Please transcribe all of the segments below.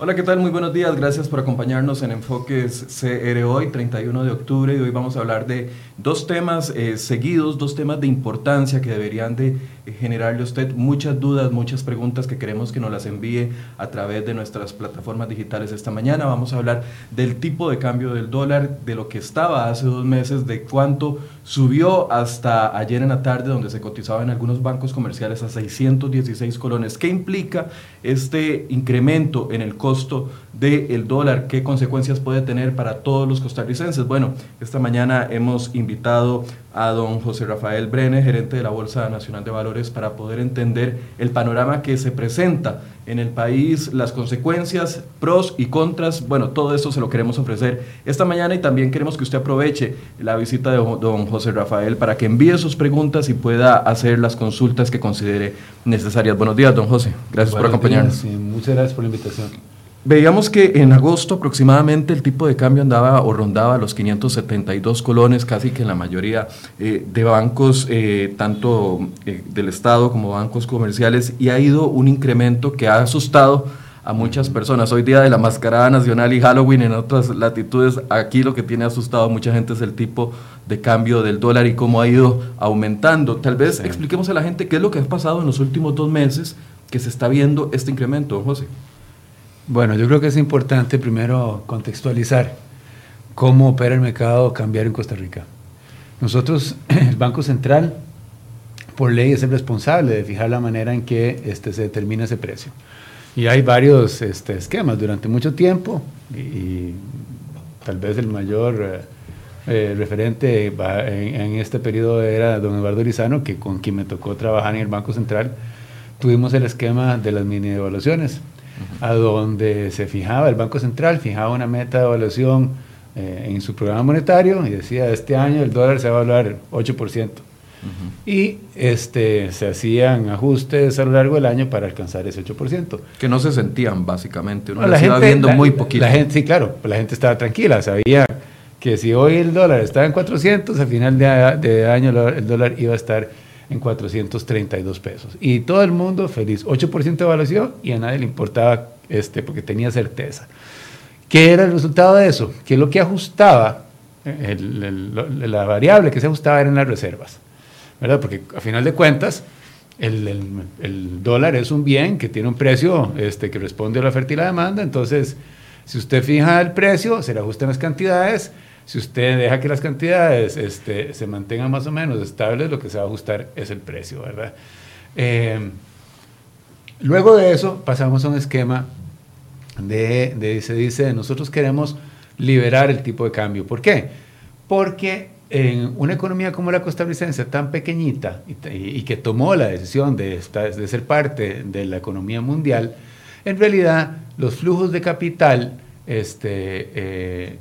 Hola, ¿qué tal? Muy buenos días. Gracias por acompañarnos en Enfoques CR hoy, 31 de octubre, y hoy vamos a hablar de dos temas eh, seguidos, dos temas de importancia que deberían de generarle a usted muchas dudas, muchas preguntas que queremos que nos las envíe a través de nuestras plataformas digitales esta mañana. Vamos a hablar del tipo de cambio del dólar, de lo que estaba hace dos meses, de cuánto subió hasta ayer en la tarde, donde se cotizaba en algunos bancos comerciales a 616 colones. ¿Qué implica este incremento en el costo del dólar? ¿Qué consecuencias puede tener para todos los costarricenses? Bueno, esta mañana hemos invitado a don José Rafael Brenes, gerente de la Bolsa Nacional de Valores, para poder entender el panorama que se presenta en el país, las consecuencias, pros y contras. Bueno, todo esto se lo queremos ofrecer esta mañana y también queremos que usted aproveche la visita de don José Rafael para que envíe sus preguntas y pueda hacer las consultas que considere necesarias. Buenos días, don José. Gracias por acompañarnos. muchas gracias por la invitación. Veíamos que en agosto aproximadamente el tipo de cambio andaba o rondaba los 572 colones, casi que en la mayoría eh, de bancos, eh, tanto eh, del Estado como bancos comerciales, y ha ido un incremento que ha asustado a muchas personas. Hoy día de la mascarada nacional y Halloween en otras latitudes, aquí lo que tiene asustado a mucha gente es el tipo de cambio del dólar y cómo ha ido aumentando. Tal vez expliquemos a la gente qué es lo que ha pasado en los últimos dos meses que se está viendo este incremento, José. Bueno, yo creo que es importante primero contextualizar cómo opera el mercado cambiario en Costa Rica. Nosotros, el Banco Central, por ley es el responsable de fijar la manera en que este, se determina ese precio. Y hay varios este, esquemas durante mucho tiempo y, tal vez el mayor eh, eh, referente en, este periodo era don Eduardo Lizano, que con quien me tocó trabajar en el Banco Central, tuvimos el esquema de las mini a donde se fijaba, el Banco Central fijaba una meta de evaluación eh, en su programa monetario y decía, este año el dólar se va a evaluar 8%. Y este, se hacían ajustes a lo largo del año para alcanzar ese 8%. Que no se sentían, básicamente. Uno la iba viendo muy poquito. La gente, sí, claro, la gente estaba tranquila, sabía que si hoy el dólar estaba en 400, al final de, de año el dólar iba a estar en 432 pesos. Y todo el mundo feliz, 8% de evaluación y a nadie le importaba este, porque tenía certeza. ¿Qué era el resultado de eso? Que lo que ajustaba, la variable que se ajustaba eran las reservas, ¿verdad? Porque a final de cuentas, el, dólar es un bien que tiene un precio este, que responde a la oferta y la demanda, entonces si usted fija el precio, se le ajustan las cantidades, si usted deja que las cantidades este, se mantengan más o menos estables, lo que se va a ajustar es el precio, ¿verdad? Eh, luego de eso pasamos a un esquema de, de, se dice, nosotros queremos liberar el tipo de cambio. ¿Por qué? Porque en una economía como la costarricense, tan pequeñita y, que tomó la decisión de, de, ser parte de la economía mundial, en realidad los flujos de capital este, eh,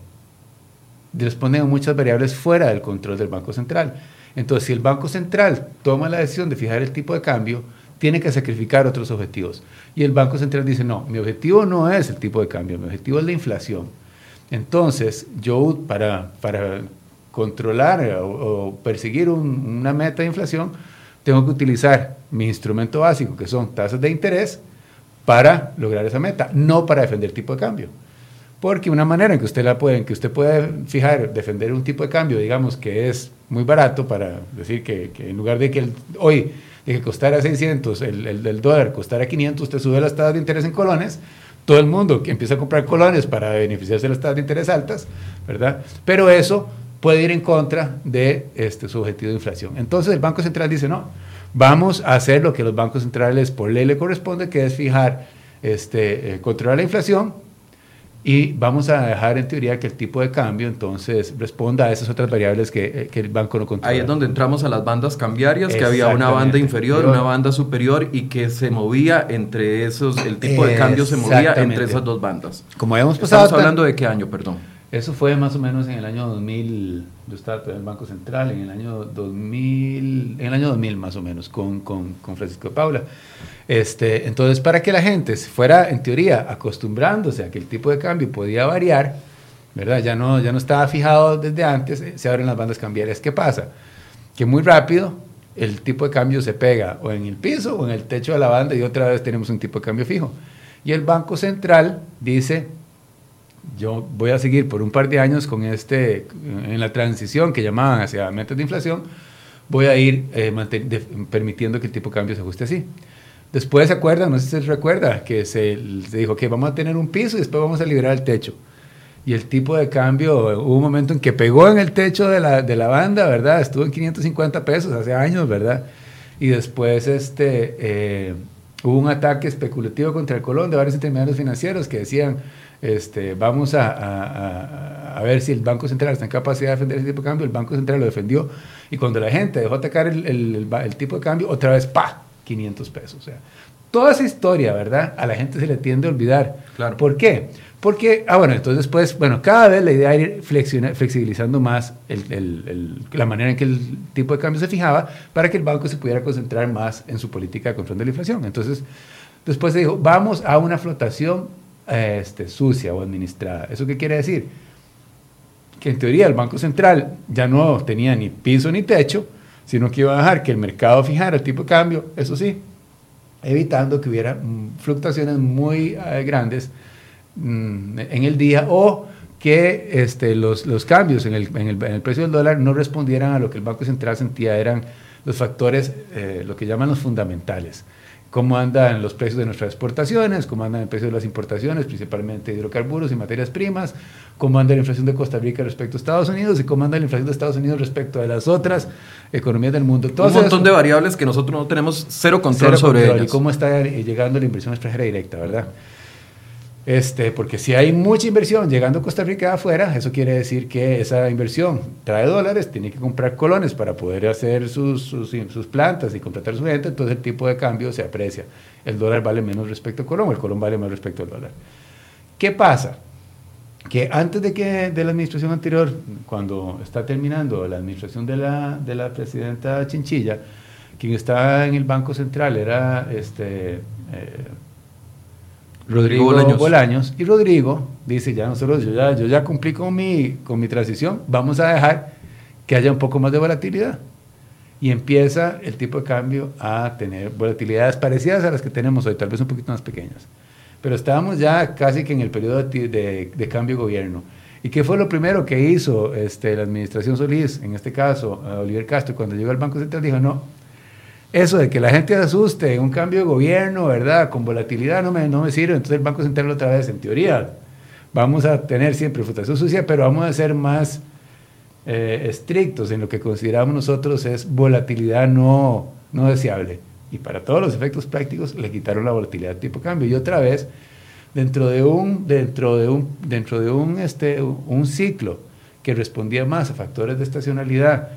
responden a muchas variables fuera del control del Banco Central. Entonces, si el Banco Central toma la decisión de fijar el tipo de cambio, tiene que sacrificar otros objetivos. Y el Banco Central dice, no, mi objetivo no es el tipo de cambio, mi objetivo es la inflación. Entonces, yo para, para controlar o, perseguir una meta de inflación, tengo que utilizar mi instrumento básico, que son tasas de interés, para lograr esa meta, no para defender el tipo de cambio. Porque una manera en que usted la puede, en que usted puede fijar, defender un tipo de cambio, digamos que es muy barato para decir que, en lugar de que hoy de que costara 600, el, el, dólar costara 500, usted sube las tasas de interés en colones, todo el mundo que empieza a comprar colones para beneficiarse de las tasas de interés altas, ¿verdad? Pero eso puede ir en contra de este, su objetivo de inflación. Entonces el Banco Central dice, no, vamos a hacer lo que los bancos centrales por ley le corresponde, que es fijar, este, eh, controlar la inflación y vamos a dejar en teoría que el tipo de cambio entonces responda a esas otras variables que, que el banco no controla. Ahí es donde entramos a las bandas cambiarias, que había una banda inferior, una banda superior y que se movía entre esos, el tipo de cambio se movía entre esas dos bandas. Como habíamos pasado... Estamos hablando de qué año, perdón. Eso fue más o menos en el año 2000, yo estaba en el Banco Central, en el año 2000, en el año 2000 más o menos, con, con, con Francisco Paula. Este, entonces, para que la gente fuera, en teoría, acostumbrándose a que el tipo de cambio podía variar, ¿verdad? Ya no, ya no estaba fijado desde antes, eh, se abren las bandas cambiarias. ¿Qué pasa? Que muy rápido el tipo de cambio se pega o en el piso o en el techo de la banda y otra vez tenemos un tipo de cambio fijo. Y el Banco Central dice, yo voy a seguir por un par de años con este, en la transición que llamaban hacia metas de inflación, voy a ir eh, permitiendo que el tipo de cambio se ajuste así. Después se acuerdan, no sé si se recuerda, que se, dijo que vamos a tener un piso y después vamos a liberar el techo. Y el tipo de cambio, hubo un momento en que pegó en el techo de la, de la banda, ¿verdad? Estuvo en 550 pesos hace años, ¿verdad? Y después este, eh, hubo un ataque especulativo contra el Colón de varios intermediarios financieros que decían, este, vamos a, a, ver si el Banco Central está en capacidad de defender ese tipo de cambio. El Banco Central lo defendió. Y cuando la gente dejó atacar el, el, el, tipo de cambio, otra vez, ¡pa! 500 pesos. O sea, toda esa historia, ¿verdad? A la gente se le tiende a olvidar. Claro. ¿Por qué? Porque, ah, bueno, entonces después, bueno, cada vez la idea era ir flexibilizando más el, el, la manera en que el tipo de cambio se fijaba para que el banco se pudiera concentrar más en su política de control de la inflación. Entonces, después se dijo, vamos a una flotación este, sucia o administrada. ¿Eso qué quiere decir? Que en teoría el Banco Central ya no tenía ni piso ni techo, sino que iba a dejar que el mercado fijara el tipo de cambio, eso sí, evitando que hubiera mm, fluctuaciones muy eh, grandes mm, en el día o que este, los, los cambios en el, en, el, precio del dólar no respondieran a lo que el Banco Central sentía eran los factores, eh, lo que llaman los fundamentales cómo andan los precios de nuestras exportaciones, cómo andan el precio de las importaciones, principalmente hidrocarburos y materias primas, cómo anda la inflación de Costa Rica respecto a Estados Unidos y cómo anda la inflación de Estados Unidos respecto a las otras economías del mundo. Todo Un montón de variables que nosotros no tenemos cero control cero sobre control, ellas. Y cómo está llegando la inversión extranjera directa, ¿verdad? Este, porque si hay mucha inversión llegando a Costa Rica afuera, eso quiere decir que esa inversión trae dólares, tiene que comprar colones para poder hacer sus, sus, sus, plantas y contratar su gente, entonces el tipo de cambio se aprecia. El dólar vale menos respecto al colón, el colón vale más respecto al dólar. ¿Qué pasa? Que antes de que de la administración anterior, cuando está terminando la administración de la, de la presidenta Chinchilla, quien estaba en el Banco Central era este, eh, Rodrigo Bolaños. Bolaños. Y Rodrigo dice, ya nosotros, yo ya, yo ya cumplí con mi, con mi transición, vamos a dejar que haya un poco más de volatilidad. Y empieza el tipo de cambio a tener volatilidades parecidas a las que tenemos hoy, tal vez un poquito más pequeñas. Pero estábamos ya casi que en el periodo de, de, de cambio de gobierno. ¿Y qué fue lo primero que hizo este, la administración Solís, en este caso, Oliver Castro, cuando llegó al Banco Central? Dijo, no, eso de que la gente asuste un cambio de gobierno, ¿verdad? Con volatilidad no me, no me sirve. Entonces el Banco Central otra vez, en teoría, vamos a tener siempre flotación sucia, pero vamos a ser más eh, estrictos en lo que consideramos nosotros es volatilidad no, no deseable. Y para todos los efectos prácticos le quitaron la volatilidad tipo cambio. Y otra vez, dentro de un, dentro de un, dentro de un, este, un ciclo que respondía más a factores de estacionalidad,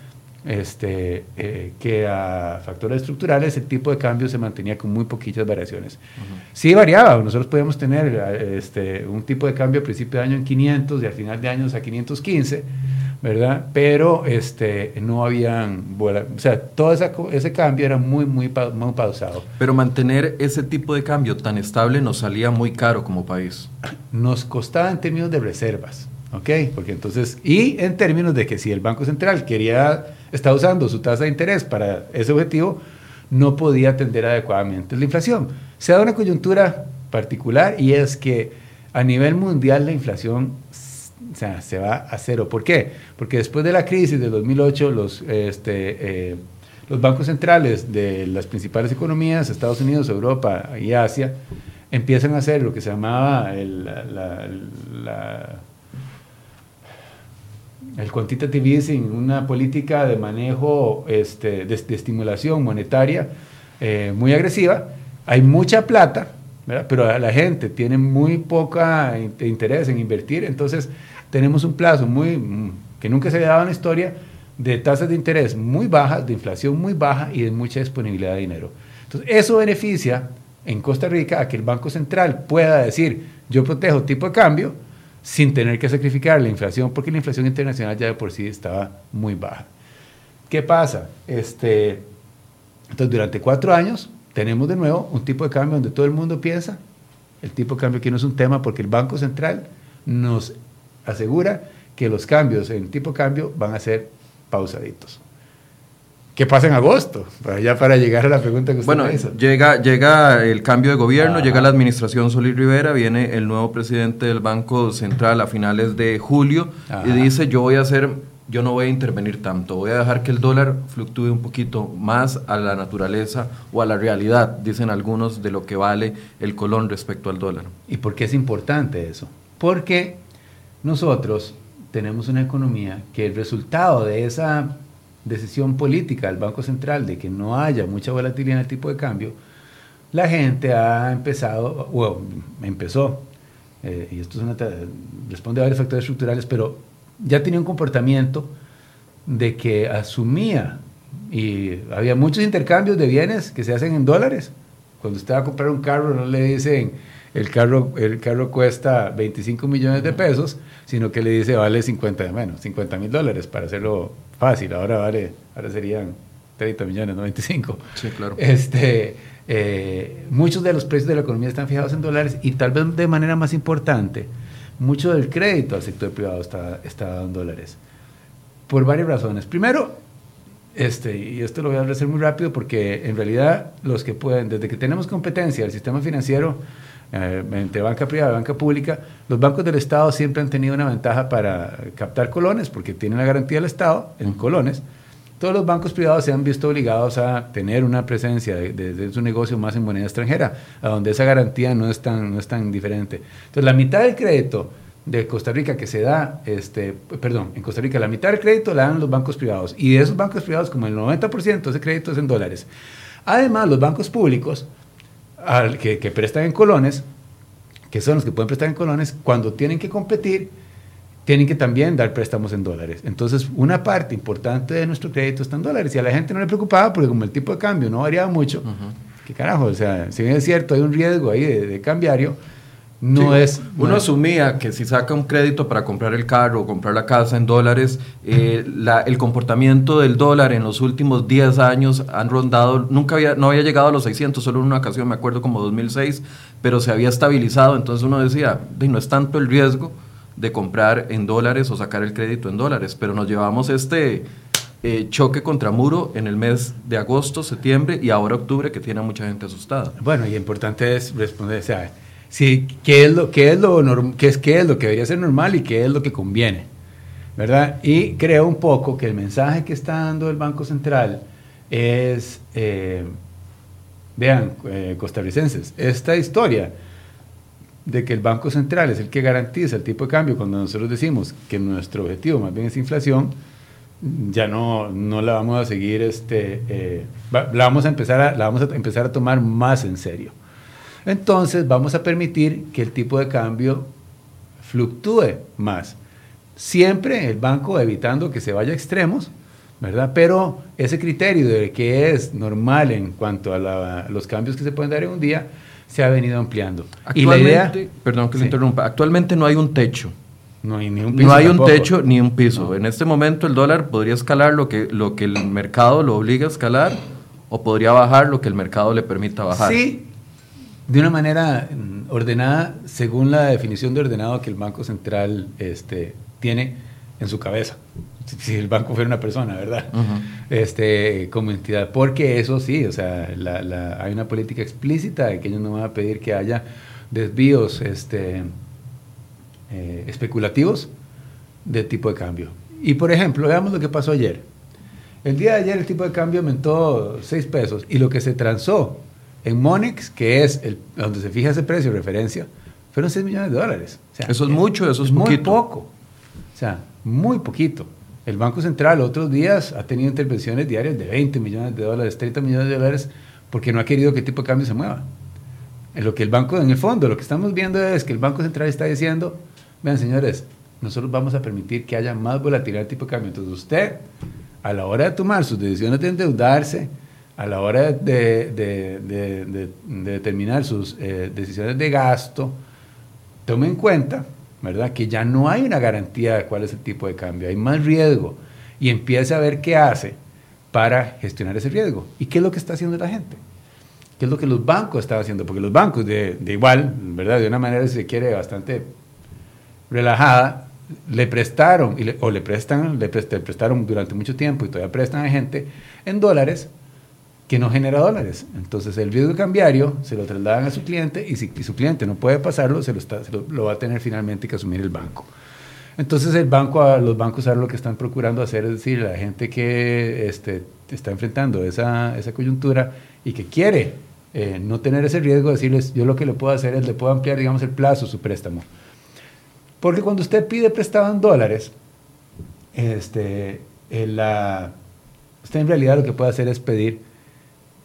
este, eh, que a factores estructurales el tipo de cambio se mantenía con muy poquitas variaciones. Uh -huh. Sí variaba, nosotros podíamos tener este, un tipo de cambio a principio de año en 500 y al final de año a 515, ¿verdad? Pero este, no habían, o sea, todo esa, ese cambio era muy, muy, muy pausado. Pero mantener ese tipo de cambio tan estable nos salía muy caro como país. Nos costaba en términos de reservas. ¿Ok? Porque entonces, y en términos de que si el Banco Central quería, está usando su tasa de interés para ese objetivo, no podía atender adecuadamente la inflación. Se da una coyuntura particular y es que a nivel mundial la inflación se va a cero. ¿Por qué? Porque después de la crisis de 2008, los, este, eh, los bancos centrales de las principales economías, Estados Unidos, Europa y Asia, empiezan a hacer lo que se llamaba el, la el quantitative easing, una política de manejo este, de, de, estimulación monetaria eh, muy agresiva. Hay mucha plata, ¿verdad? pero la gente tiene muy poca interés en invertir, entonces tenemos un plazo muy, que nunca se había dado en la historia de tasas de interés muy bajas, de inflación muy baja y de mucha disponibilidad de dinero. Entonces, eso beneficia en Costa Rica a que el Banco Central pueda decir, yo protejo tipo de cambio, sin tener que sacrificar la inflación, porque la inflación internacional ya de por sí estaba muy baja. ¿Qué pasa? Este, entonces, durante cuatro años tenemos de nuevo un tipo de cambio donde todo el mundo piensa, el tipo de cambio aquí no es un tema porque el Banco Central nos asegura que los cambios en tipo de cambio van a ser pausaditos. ¿Qué pasa en agosto? Ya para llegar a la pregunta que usted bueno, me hizo. Llega, llega el cambio de gobierno, llega la administración Solís Rivera, viene el nuevo presidente del Banco Central a finales de julio y dice yo voy a hacer, yo no voy a intervenir tanto, voy a dejar que el dólar fluctúe un poquito más a la naturaleza o a la realidad, dicen algunos, de lo que vale el colón respecto al dólar. ¿Y por qué es importante eso? Porque nosotros tenemos una economía que el resultado de esa decisión política del Banco Central de que no haya mucha volatilidad en el tipo de cambio, la gente ha empezado, o empezó, eh, y esto es una, responde a varios factores estructurales, pero ya tenía un comportamiento de que asumía, y había muchos intercambios de bienes que se hacen en dólares. Cuando usted va a comprar un carro, no le dicen, el carro, el carro cuesta 25 millones de pesos, sino que le dice vale 50, menos 50 mil dólares para hacerlo fácil. Ahora vale, ahora serían 30 millones, no 25. Sí, claro. Este, eh, muchos de los precios de la economía están fijados en dólares y tal vez de manera más importante, mucho del crédito al sector privado está, está en dólares. Por varias razones. Primero, este, y esto lo voy a hacer muy rápido porque en realidad los que pueden, desde que tenemos competencia del sistema financiero, eh, entre banca privada y banca pública, los bancos del Estado siempre han tenido una ventaja para captar colones, porque tienen la garantía del Estado en colones. Todos los bancos privados se han visto obligados a tener una presencia de, de, su negocio más en moneda extranjera, a donde esa garantía no es tan, no es tan diferente. Entonces, la mitad del crédito de Costa Rica que se da, este, perdón, en Costa Rica la mitad del crédito la dan los bancos privados y de esos bancos privados como el 90% de ese crédito es en dólares. Además, los bancos públicos al, que, que prestan en colones, que son los que pueden prestar en colones, cuando tienen que competir, tienen que también dar préstamos en dólares. Entonces, una parte importante de nuestro crédito está en dólares y a la gente no le preocupaba porque como el tipo de cambio no variaba mucho, ¿qué carajo? O sea, si bien es cierto, hay un riesgo ahí de cambiario, no es. Uno asumía que si saca un crédito para comprar el carro o comprar la casa en dólares, eh, el comportamiento del dólar en los últimos 10 años han rondado, nunca había, no había llegado a los 600, solo en una ocasión, me acuerdo como 2006, pero se había estabilizado. Entonces uno decía, no es tanto el riesgo de comprar en dólares o sacar el crédito en dólares, pero nos llevamos este eh, choque contra muro en el mes de agosto, septiembre y ahora octubre que tiene a mucha gente asustada. Bueno, y importante es responder, o sea, Sí, ¿qué es lo, qué es lo, qué es, qué es lo que debería ser normal y qué es lo que conviene? ¿Verdad? Y creo un poco que el mensaje que está dando el Banco Central es, eh, vean, eh, costarricenses, esta historia de que el Banco Central es el que garantiza el tipo de cambio cuando nosotros decimos que nuestro objetivo más bien es inflación, ya no, no la vamos a seguir, este, eh, la, vamos a empezar a, la vamos a empezar a tomar más en serio. Entonces vamos a permitir que el tipo de cambio fluctúe más. Siempre el banco evitando que se vaya a extremos, ¿verdad? Pero ese criterio de que es normal en cuanto a, los cambios que se pueden dar en un día se ha venido ampliando. Actualmente, perdón que le interrumpa, actualmente no hay un techo. No hay ni un piso. No hay un techo ni un piso. En este momento el dólar podría escalar lo que, lo que el mercado lo obliga a escalar o podría bajar lo que el mercado le permita bajar. Sí, de una manera mm, ordenada según la definición de ordenado que el Banco Central este, tiene en su cabeza. Si el banco fuera una persona, ¿verdad? este, como entidad. Porque eso sí, o sea, hay una política explícita de que ellos no van a pedir que haya desvíos este, eh, especulativos de tipo de cambio. Y por ejemplo, veamos lo que pasó ayer. El día de ayer el tipo de cambio aumentó 6 pesos y lo que se transó en Monex, que es el, donde se fija ese precio de referencia, fueron 6 millones de dólares. eso es mucho, eso es, muy poco. O sea, muy poquito. El Banco Central otros días ha tenido intervenciones diarias de 20 millones de dólares, 30 millones de dólares, porque no ha querido que el tipo de cambio se mueva. En lo que el banco, en el fondo, lo que estamos viendo es que el Banco Central está diciendo, vean señores, nosotros vamos a permitir que haya más volatilidad del tipo de cambio. Entonces usted, a la hora de tomar sus decisiones de endeudarse, a la hora de, determinar sus eh, decisiones de gasto, tome en cuenta, ¿verdad?, que ya no hay una garantía de cuál es el tipo de cambio, hay más riesgo y empiece a ver qué hace para gestionar ese riesgo. ¿Y qué es lo que está haciendo la gente? ¿Qué es lo que los bancos están haciendo? Porque los bancos, de, igual, ¿verdad?, de una manera, si se quiere, bastante relajada, le prestaron o le prestan, le prest- le prestaron durante mucho tiempo y todavía prestan a gente en dólares que no genera dólares. Entonces el riesgo cambiario se lo trasladan a su cliente y si su cliente no puede pasarlo, se lo, está- lo- va a tener finalmente que asumir el banco. Entonces el banco, los bancos ahora lo que están procurando hacer es decir, la gente que este, está enfrentando esa, esa coyuntura y que quiere eh, no tener ese riesgo, decirles, yo lo que le puedo hacer es, le puedo ampliar, digamos, el plazo su préstamo. Porque cuando usted pide prestado en dólares, este, el, la- usted en realidad lo que puede hacer es pedir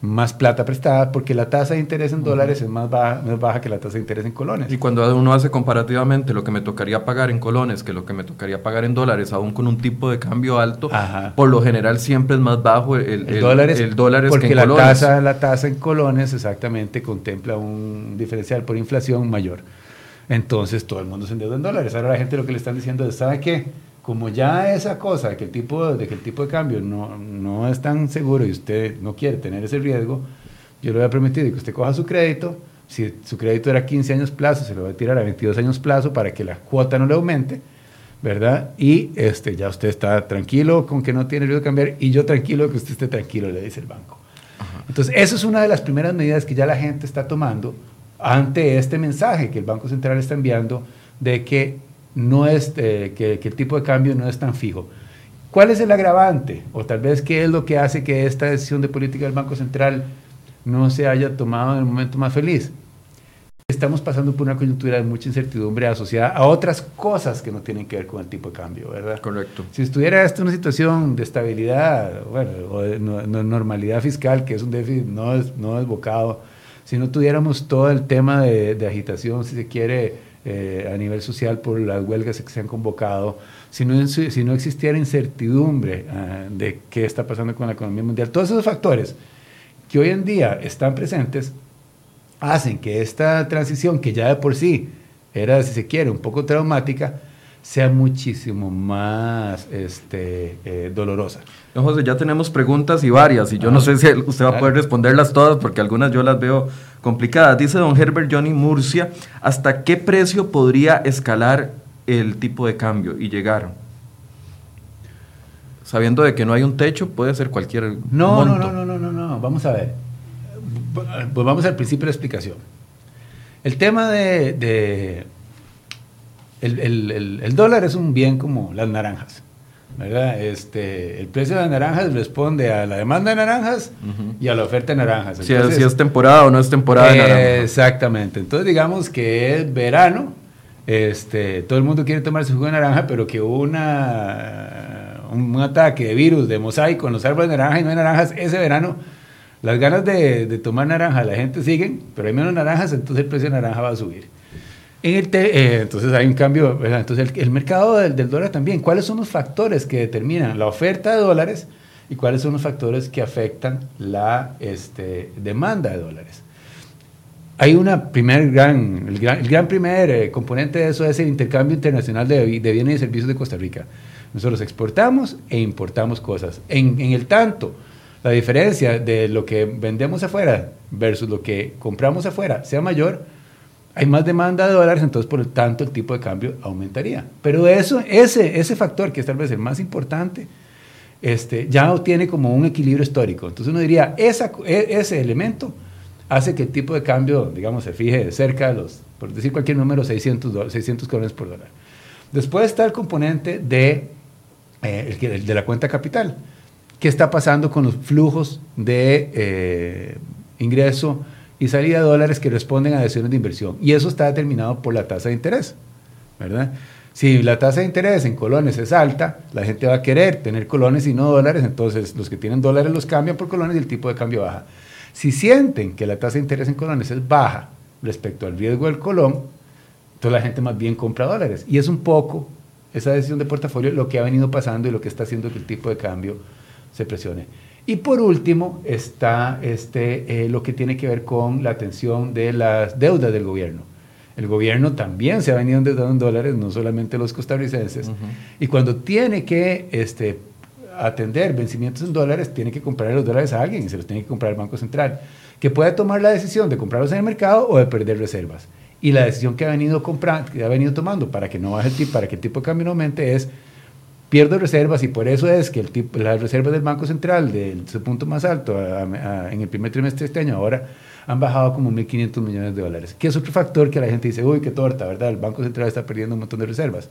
más plata prestada porque la tasa de interés en dólares es más baja, más baja que la tasa de interés en colones. Y cuando uno hace comparativamente lo que me tocaría pagar en colones que lo que me tocaría pagar en dólares, aún con un tipo de cambio alto, Ajá. por lo general siempre es más bajo el, el, el, dólar es, el dólar es porque que en la colones. tasa, la tasa en colones exactamente contempla un diferencial por inflación mayor. Entonces todo el mundo se endeuda en dólares. Ahora la gente lo que le están diciendo es, ¿sabe qué? Como ya esa cosa de que el tipo de, que el tipo de cambio no, no es tan seguro y usted no quiere tener ese riesgo, yo le voy a permitir que usted coja su crédito. Si su crédito era 15 años plazo, se lo va a tirar a 22 años plazo para que la cuota no le aumente. ¿verdad? Y este, ya usted está tranquilo con que no tiene riesgo de cambiar y yo tranquilo que usted esté tranquilo, le dice el banco. Entonces, eso es una de las primeras medidas que ya la gente está tomando ante este mensaje que el Banco Central está enviando de que, no es, eh, que, que el tipo de cambio no es tan fijo. ¿Cuál es el agravante? O tal vez qué es lo que hace que esta decisión de política del Banco Central no se haya tomado en el momento más feliz. Estamos pasando por una coyuntura de mucha incertidumbre asociada a otras cosas que no tienen que ver con el tipo de cambio, ¿verdad? Correcto. Si estuviera esto en una situación de estabilidad, bueno, o de no- no- normalidad fiscal, que es un déficit no, es, no desbocado, si no tuviéramos todo el tema de, de agitación, si se quiere, eh, a nivel social por las huelgas que se han convocado, si no, si no existiera incertidumbre ah, de qué está pasando con la economía mundial, todos esos factores que hoy en día están presentes hacen que esta transición, que ya de por sí era, si se quiere, un poco traumática, sea muchísimo más este, eh, dolorosa. Don José, ya tenemos preguntas y varias, y yo no Ah, sé si usted va a claro. poder responderlas todas, porque algunas yo las veo complicadas. Dice don Herbert Johnny Murcia, ¿hasta qué precio podría escalar el tipo de cambio y llegar? Sabiendo de que no hay un techo, puede ser cualquier No, no, no, no, no, no, no, vamos a ver. Pues vamos al principio de la explicación. El tema de... de- el, el- el- el dólar es un bien como las naranjas, ¿verdad? Este, el precio de las naranjas responde a la demanda de naranjas y a la oferta de naranjas. Si, es, Entonces, si es temporada o no es temporada de naranja. Exactamente. Entonces digamos que es verano, este, todo el mundo quiere tomar su jugo de naranja, pero que una, un, un ataque de virus, de mosaico en los árboles de naranja y no hay naranjas, ese verano las ganas de, de tomar naranja la gente siguen, pero hay menos naranjas, entonces el precio de naranja va a subir. En el eh, entonces hay un cambio, ¿verdad? entonces el, el mercado del, del dólar también, ¿cuáles son los factores que determinan la oferta de dólares y cuáles son los factores que afectan la este, demanda de dólares? Hay una primer gran, el gran, el gran primer eh, componente de eso es el intercambio internacional de, de bienes y servicios de Costa Rica. Nosotros exportamos e importamos cosas. En, en el tanto, la diferencia de lo que vendemos afuera versus lo que compramos afuera sea mayor, hay más demanda de dólares, entonces por lo tanto el tipo de cambio aumentaría. Pero eso, ese, ese factor, que es tal vez el más importante, este, ya tiene como un equilibrio histórico. Entonces uno diría, e- ese elemento hace que el tipo de cambio, digamos, se fije cerca de los, por decir cualquier número, 600, dólares, 600 colones por dólar. Después está el componente de, eh, el de la cuenta capital. ¿Qué está pasando con los flujos de eh, ingreso y salida de dólares que responden a decisiones de inversión? Y eso está determinado por la tasa de interés, ¿verdad? Si la tasa de interés en colones es alta, la gente va a querer tener colones y no dólares, entonces los que tienen dólares los cambian por colones y el tipo de cambio baja. Si sienten que la tasa de interés en colones es baja respecto al riesgo del colón, entonces la gente más bien compra dólares. Y es un poco esa decisión de portafolio lo que ha venido pasando y lo que está haciendo que el tipo de cambio se presione. Y por último está este, eh, lo que tiene que ver con la atención de las deudas del gobierno. El gobierno también se ha venido endeudando en dólares, no solamente los costarricenses. Y cuando tiene que este, atender vencimientos en dólares, tiene que comprar los dólares a alguien y se los tiene que comprar el Banco Central, que puede tomar la decisión de comprarlos en el mercado o de perder reservas. Y la decisión que ha venido comprando, que ha venido tomando para que no baje el tipo, para que el tipo de cambio no aumente es pierdo reservas y por eso es que el tipo, las reservas del Banco Central de su punto más alto en el primer trimestre de este año ahora han bajado como 1.500 millones de dólares, que es otro factor que la gente dice, uy, qué torta, ¿verdad? El Banco Central está perdiendo un montón de reservas.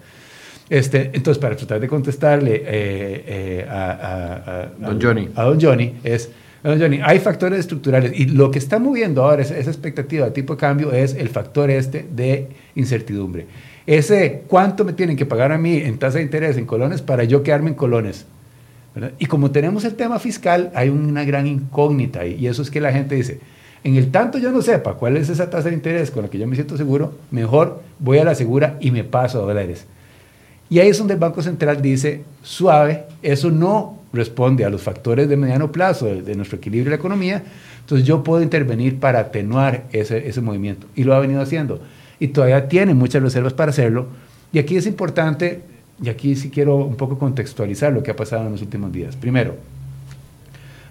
Este, entonces, para tratar de contestarle eh, eh, a, don Johnny. a Don Johnny, es, Don Johnny, hay factores estructurales y lo que está moviendo ahora esa, esa expectativa de tipo de cambio es el factor este de incertidumbre. Ese cuánto me tienen que pagar a mí en tasa de interés en colones para yo quedarme en colones. Y como tenemos el tema fiscal, hay una gran incógnita y eso es que la gente dice, en el tanto yo no sepa cuál es esa tasa de interés con la que yo me siento seguro, mejor voy a la segura y me paso a dólares. Y ahí es donde el Banco Central dice, suave, eso no responde a los factores de mediano plazo de, nuestro equilibrio de la economía, entonces yo puedo intervenir para atenuar ese, ese movimiento. Y lo ha venido haciendo. Y todavía tiene muchas reservas para hacerlo. Y aquí es importante, y aquí sí quiero un poco contextualizar lo que ha pasado en los últimos días. Primero,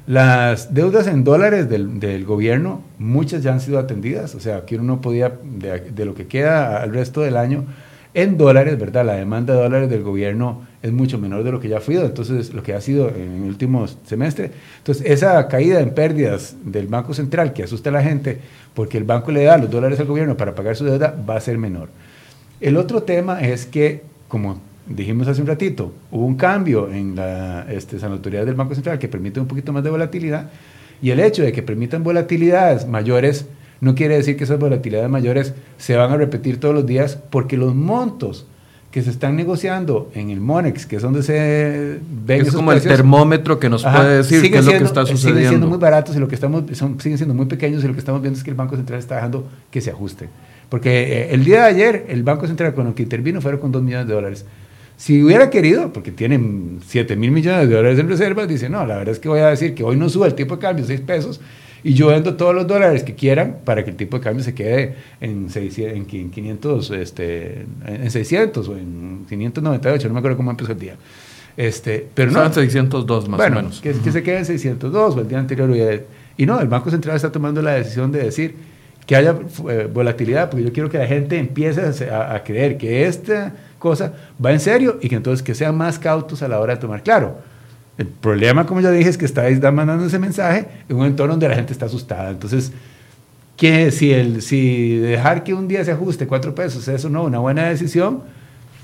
las deudas en dólares del, del, gobierno, muchas ya han sido atendidas, o sea, que uno podía, de, lo que queda al resto del año, en dólares, ¿verdad? La demanda de dólares del gobierno es mucho menor de lo que ya ha sido, entonces, lo que ha sido en el último semestre. Entonces, esa caída en pérdidas del Banco Central que asusta a la gente, porque el banco le da los dólares al gobierno para pagar su deuda, va a ser menor. El otro tema es que, como dijimos hace un ratito, hubo un cambio en la este, autoridades del Banco Central que permite un poquito más de volatilidad y el hecho de que permitan volatilidades mayores no quiere decir que esas volatilidades mayores se van a repetir todos los días porque los montos que se están negociando en el MONEX, que es donde se ven Es como el termómetro que nos puede decir qué es lo que está sucediendo. Siguen siendo muy baratos y lo que estamos, son, siguen siendo muy pequeños y lo que estamos viendo es que el Banco Central está dejando que se ajuste. Porque eh, el día de ayer el Banco Central con que intervino fueron con 2 millones de dólares. Si hubiera querido, porque tienen 7 mil millones de dólares en reservas, dice, no, la verdad es que voy a decir que hoy no sube el tipo de cambio 6 pesos y yo vendo todos los dólares que quieran para que el tipo de cambio se quede en, 600, en 500, este, en 600 o en 598, no me acuerdo cómo empezó el día. Este, pero no. 602 más o menos. Que, que se quede en 602 o el día anterior. Y no, el Banco Central está tomando la decisión de decir que haya eh, volatilidad, porque yo quiero que la gente empiece a, a, creer que esta cosa va en serio y que entonces que sean más cautos a la hora de tomar. Claro, el problema, como ya dije, es que estáis mandando ese mensaje en un entorno donde la gente está asustada. Entonces, que si, el, si dejar que un día se ajuste cuatro pesos es o no una buena decisión,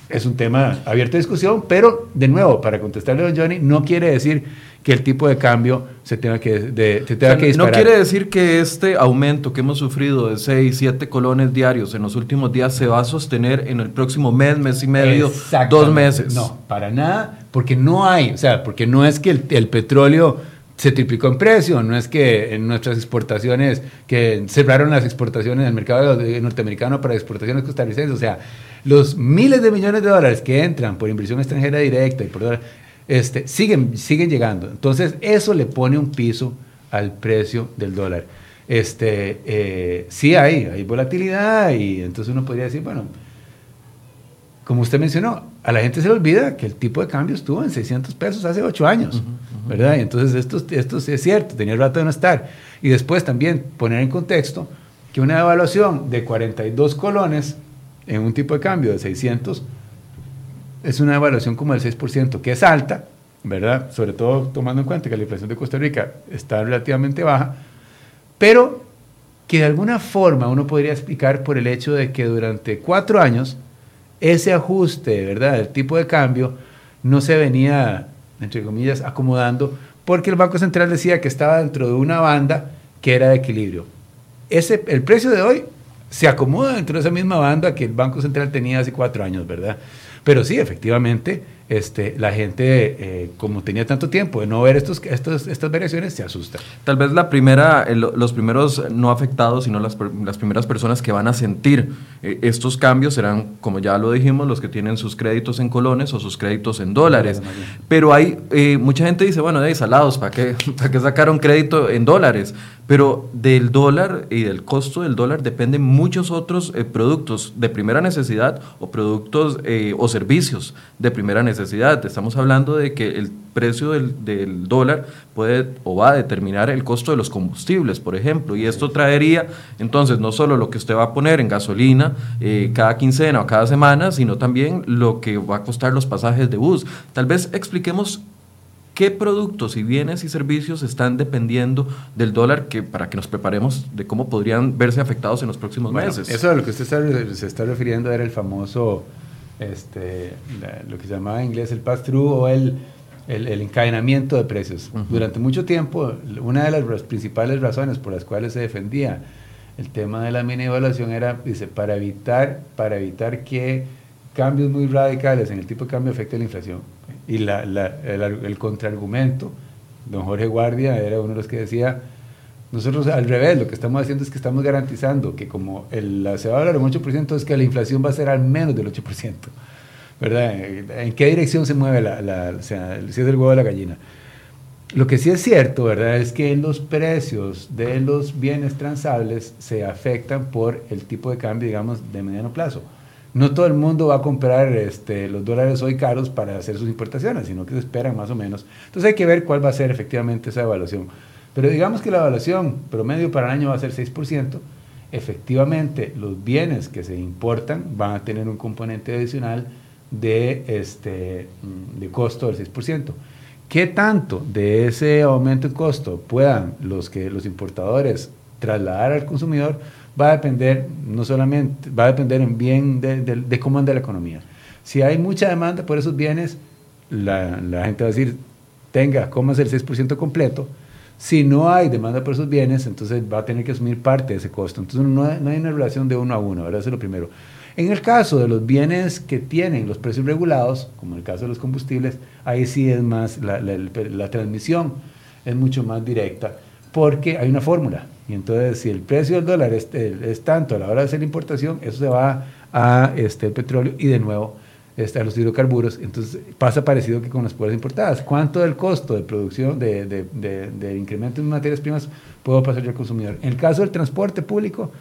es un tema abierto a discusión, pero de nuevo, para contestarle a don Johnny, no quiere decir que el tipo de cambio se tenga que, de, se tenga que disparar. No quiere decir que este aumento que hemos sufrido de 6, 7 colones diarios en los últimos días se va a sostener en el próximo mes, mes y medio, dos meses. No, para nada, porque no hay, o sea, porque no es que el, el petróleo se triplicó en precio, no es que en nuestras exportaciones, que cerraron las exportaciones del mercado norteamericano para exportaciones costarricenses, o sea, los miles de millones de dólares que entran por inversión extranjera directa y por dólares, este, siguen, siguen llegando. Entonces, eso le pone un piso al precio del dólar. Este, eh, sí hay, hay volatilidad y entonces uno podría decir, bueno, como usted mencionó, a la gente se le olvida que el tipo de cambio estuvo en 600 pesos hace 8 años, ¿verdad? Y entonces esto, es cierto, tenía rato de no estar. Y después también poner en contexto que una evaluación de 42 colones en un tipo de cambio de 600 es una evaluación como del 6%, que es alta, ¿verdad? Sobre todo tomando en cuenta que la inflación de Costa Rica está relativamente baja, pero que de alguna forma uno podría explicar por el hecho de que durante cuatro años ese ajuste, ¿verdad? El tipo de cambio no se venía, entre comillas, acomodando porque el Banco Central decía que estaba dentro de una banda que era de equilibrio. Ese, el precio de hoy se acomoda dentro de esa misma banda que el Banco Central tenía hace cuatro años, ¿verdad? Pero sí, efectivamente, este, la gente, eh, como tenía tanto tiempo de no ver estos, estos, estas variaciones, se asusta. Tal vez la primera, los primeros no afectados, sino las, las, primeras personas que van a sentir eh, estos cambios serán, como ya lo dijimos, los que tienen sus créditos en colones o sus créditos en dólares. Pero hay, eh, mucha gente dice, bueno, de salados, ¿para qué, ¿para qué sacar un crédito en dólares? Pero del dólar y del costo del dólar dependen muchos otros productos de primera necesidad o productos o servicios de primera necesidad necesidad, estamos hablando de que el precio del, dólar puede o va a determinar el costo de los combustibles, por ejemplo, y esto traería entonces no solo lo que usted va a poner en gasolina eh, cada quincena o cada semana, sino también lo que va a costar los pasajes de bus. Tal vez expliquemos qué productos y bienes y servicios están dependiendo del dólar que, para que nos preparemos de cómo podrían verse afectados en los próximos meses. Eso a lo que usted se está refiriendo era el famoso, este, lo que se llamaba en inglés el pass-through o el, el, encadenamiento de precios. Durante mucho tiempo, una de las principales razones por las cuales se defendía el tema de la mini evaluación era, dice, para evitar, para evitar que cambios muy radicales en el tipo de cambio afecten la inflación y la, el, el, contraargumento, don Jorge Guardia era uno de los que decía, nosotros al revés, lo que estamos haciendo es que estamos garantizando que como el, se va a hablar un 8%, es que la inflación va a ser al menos del 8%. ¿Verdad? ¿En qué dirección se mueve la, sea, si es el huevo de la gallina? Lo que sí es cierto, ¿verdad? Es que los precios de los bienes transables se afectan por el tipo de cambio, digamos, de mediano plazo no todo el mundo va a comprar este, los dólares hoy caros para hacer sus importaciones, sino que se esperan más o menos. Entonces hay que ver cuál va a ser efectivamente esa evaluación. Pero digamos que la evaluación promedio para el año va a ser 6%, efectivamente los bienes que se importan van a tener un componente adicional de, este, de costo del 6%. ¿Qué tanto de ese aumento en costo puedan los, que, los importadores trasladar al consumidor? Va a depender, no solamente, va a depender en bien de, cómo anda la economía. Si hay mucha demanda por esos bienes, la, gente va a decir, tenga, comas el 6% completo. Si no hay demanda por esos bienes, entonces va a tener que asumir parte de ese costo. Entonces no hay, una relación de uno a uno, ¿verdad? Es lo primero. En el caso de los bienes que tienen los precios regulados, como en el caso de los combustibles, ahí sí es más, la, la transmisión es mucho más directa, porque hay una fórmula. Y entonces, si el precio del dólar es, es, tanto a la hora de hacer la importación, eso se va a este, el petróleo y de nuevo este, a los hidrocarburos. Entonces, pasa parecido que con las puertas importadas. ¿Cuánto del costo de producción, de, de, de, de incremento en materias primas, puedo pasar yo al consumidor? En el caso del transporte público,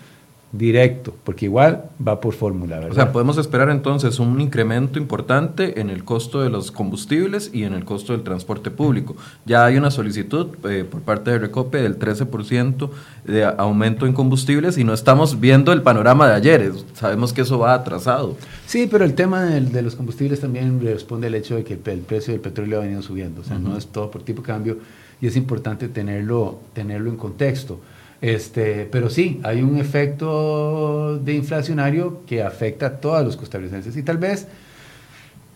directo, porque igual va por fórmula, ¿verdad? O sea, podemos esperar entonces un incremento importante en el costo de los combustibles y en el costo del transporte público. Ya hay una solicitud eh, por parte de Recope del 13% de aumento en combustibles y no estamos viendo el panorama de ayer, sabemos que eso va atrasado. Sí, pero el tema de, los combustibles también responde al hecho de que el, precio del petróleo ha venido subiendo, o sea, no es todo por tipo de cambio y es importante tenerlo, tenerlo en contexto. Este, pero sí, hay un efecto de inflacionario que afecta a todos los costarricenses y tal vez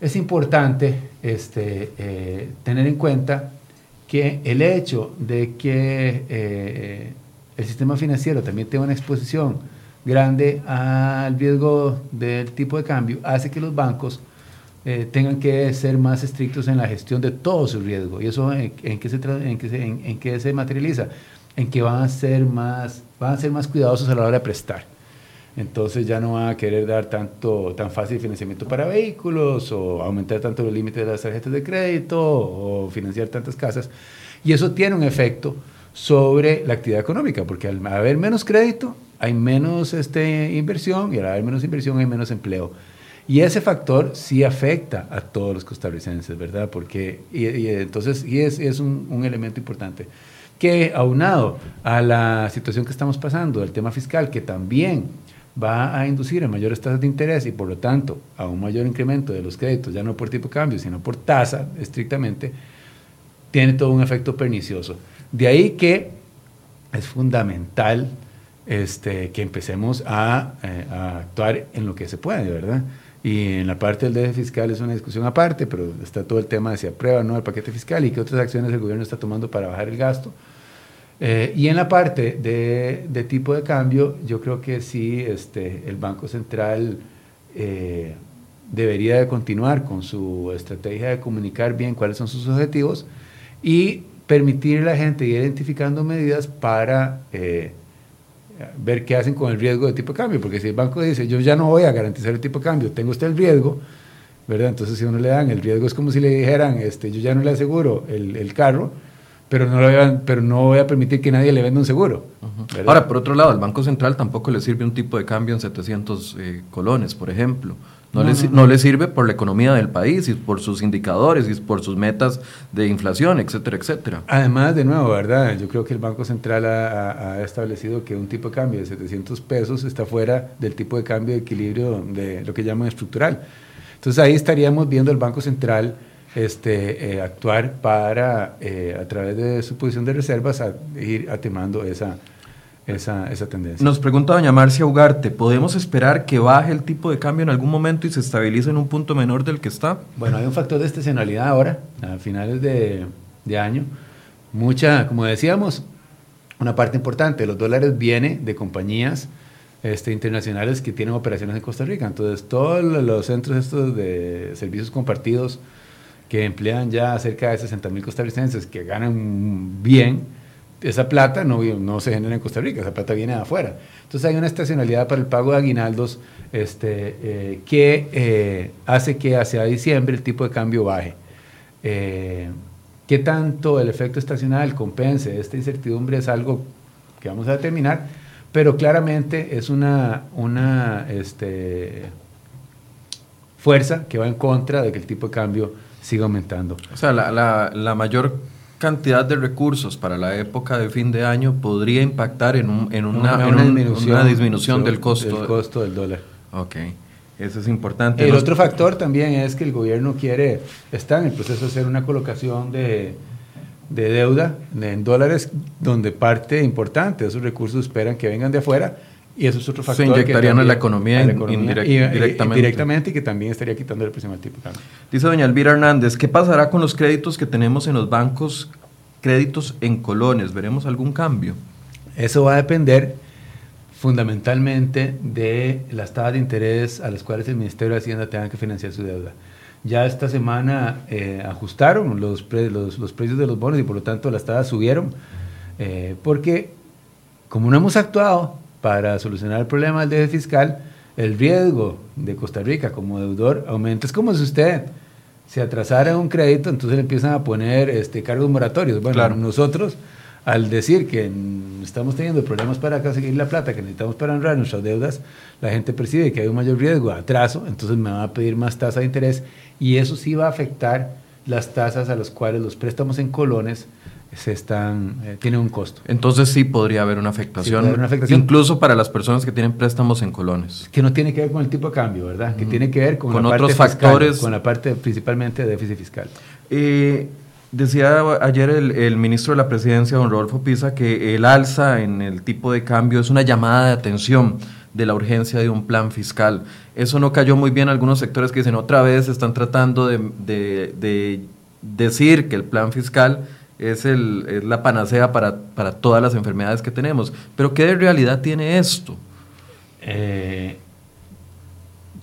es importante este, eh, tener en cuenta que el hecho de que eh, el sistema financiero también tenga una exposición grande al riesgo del tipo de cambio hace que los bancos eh, tengan que ser más estrictos en la gestión de todo su riesgo. ¿Y eso en, qué, se, materializa? En que van a ser más, van a ser más cuidadosos a la hora de prestar. Entonces ya no van a querer dar tanto, tan fácil financiamiento para vehículos o aumentar tanto los límites de las tarjetas de crédito o financiar tantas casas. Y eso tiene un efecto sobre la actividad económica, porque al haber menos crédito hay menos este, inversión y al haber menos inversión hay menos empleo. Y ese factor sí afecta a todos los costarricenses, ¿verdad? Porque, y, entonces, y es, es un, un elemento importante que aunado a la situación que estamos pasando, el tema fiscal, que también va a inducir a mayores tasas de interés y por lo tanto a un mayor incremento de los créditos, ya no por tipo de cambio, sino por tasa estrictamente, tiene todo un efecto pernicioso. De ahí que es fundamental este, que empecemos a, eh, a, actuar en lo que se puede, ¿verdad? Y en la parte del déficit fiscal es una discusión aparte, pero está todo el tema de si aprueba o no el paquete fiscal y qué otras acciones el gobierno está tomando para bajar el gasto. Eh, y en la parte de, de, tipo de cambio, yo creo que sí, este, el Banco Central eh, debería de continuar con su estrategia de comunicar bien cuáles son sus objetivos y permitir a la gente ir identificando medidas para eh, ver qué hacen con el riesgo de tipo de cambio, porque si el banco dice, yo ya no voy a garantizar el tipo de cambio, tengo usted el riesgo, ¿verdad? Entonces si uno le dan, el riesgo es como si le dijeran, este, yo ya no le aseguro el, el carro, pero no, lo pero no voy a permitir que nadie le venda un seguro. Ahora, por otro lado, al Banco Central tampoco le sirve un tipo de cambio en 700 eh, colones, por ejemplo. No, le, no, le, sirve por la economía del país y por sus indicadores y por sus metas de inflación, etcétera, etcétera. Además, de nuevo, ¿verdad? Yo creo que el Banco Central ha, ha, establecido que un tipo de cambio de 700 pesos está fuera del tipo de cambio de equilibrio de lo que llaman estructural. Entonces ahí estaríamos viendo el Banco Central este, eh, actuar para, eh, a través de su posición de reservas, a ir atemando esa, esa, esa, tendencia. Nos pregunta doña Marcia Ugarte, ¿podemos esperar que baje el tipo de cambio en algún momento y se estabilice en un punto menor del que está? Bueno, hay un factor de estacionalidad ahora, a finales de, de año. Mucha, como decíamos, una parte importante de los dólares viene de compañías este, internacionales que tienen operaciones en Costa Rica. Entonces, todos los centros estos de servicios compartidos que emplean ya cerca de 60 mil costarricenses que ganan bien, esa plata no, no se genera en Costa Rica, esa plata viene de afuera. Entonces hay una estacionalidad para el pago de aguinaldos este, eh, que eh, hace que hacia diciembre el tipo de cambio baje. Eh, ¿Qué tanto el efecto estacional compense esta incertidumbre? Es algo que vamos a determinar, pero claramente es una, una este, fuerza que va en contra de que el tipo de cambio siga aumentando. O sea, la, la, la mayor cantidad de recursos para la época de fin de año podría impactar en, un, en, una, una, una, disminución, una, disminución, del costo del costo del dólar. Ok, eso es importante. El otro factor también es que el gobierno quiere, está en el proceso de hacer una colocación de, de deuda en dólares, donde parte importante de esos recursos esperan que vengan de afuera y eso es otro factor. Se inyectarían en la economía, la economía y, directamente. directamente y que también estaría quitando el precio del tipo cambio. Dice doña Elvira Hernández, ¿qué pasará con los créditos que tenemos en los bancos, créditos en colones? ¿Veremos algún cambio? Eso va a depender fundamentalmente de las tasas de interés a las cuales el Ministerio de Hacienda tenga que financiar su deuda. Ya esta semana eh, ajustaron los, pre, los, los, precios de los bonos y por lo tanto las tasas subieron, eh, porque como no hemos actuado para solucionar el problema del déficit fiscal, el riesgo de Costa Rica como deudor aumenta. Es como si usted se atrasara un crédito, entonces le empiezan a poner este, cargos moratorios. Bueno, claro. nosotros, al decir que estamos teniendo problemas para conseguir la plata que necesitamos para honrar nuestras deudas, la gente percibe que hay un mayor riesgo de atraso, entonces me va a pedir más tasa de interés y eso sí va a afectar las tasas a las cuales los préstamos en colones se están, eh, tienen un costo. Entonces sí podría haber una afectación, sí haber una afectación, incluso para las personas que tienen préstamos en colones. Que no tiene que ver con el tipo de cambio, ¿verdad? Que mm. tiene que ver con, con la otros parte factores. Fiscal, con la parte principalmente de déficit fiscal. Eh, decía ayer el, el, ministro de la Presidencia, don Rodolfo Pisa, que el alza en el tipo de cambio es una llamada de atención de la urgencia de un plan fiscal. Eso no cayó muy bien a algunos sectores que dicen otra vez están tratando de, de, de decir que el plan fiscal es, el, es la panacea para, para, todas las enfermedades que tenemos. Pero ¿qué de realidad tiene esto? Eh,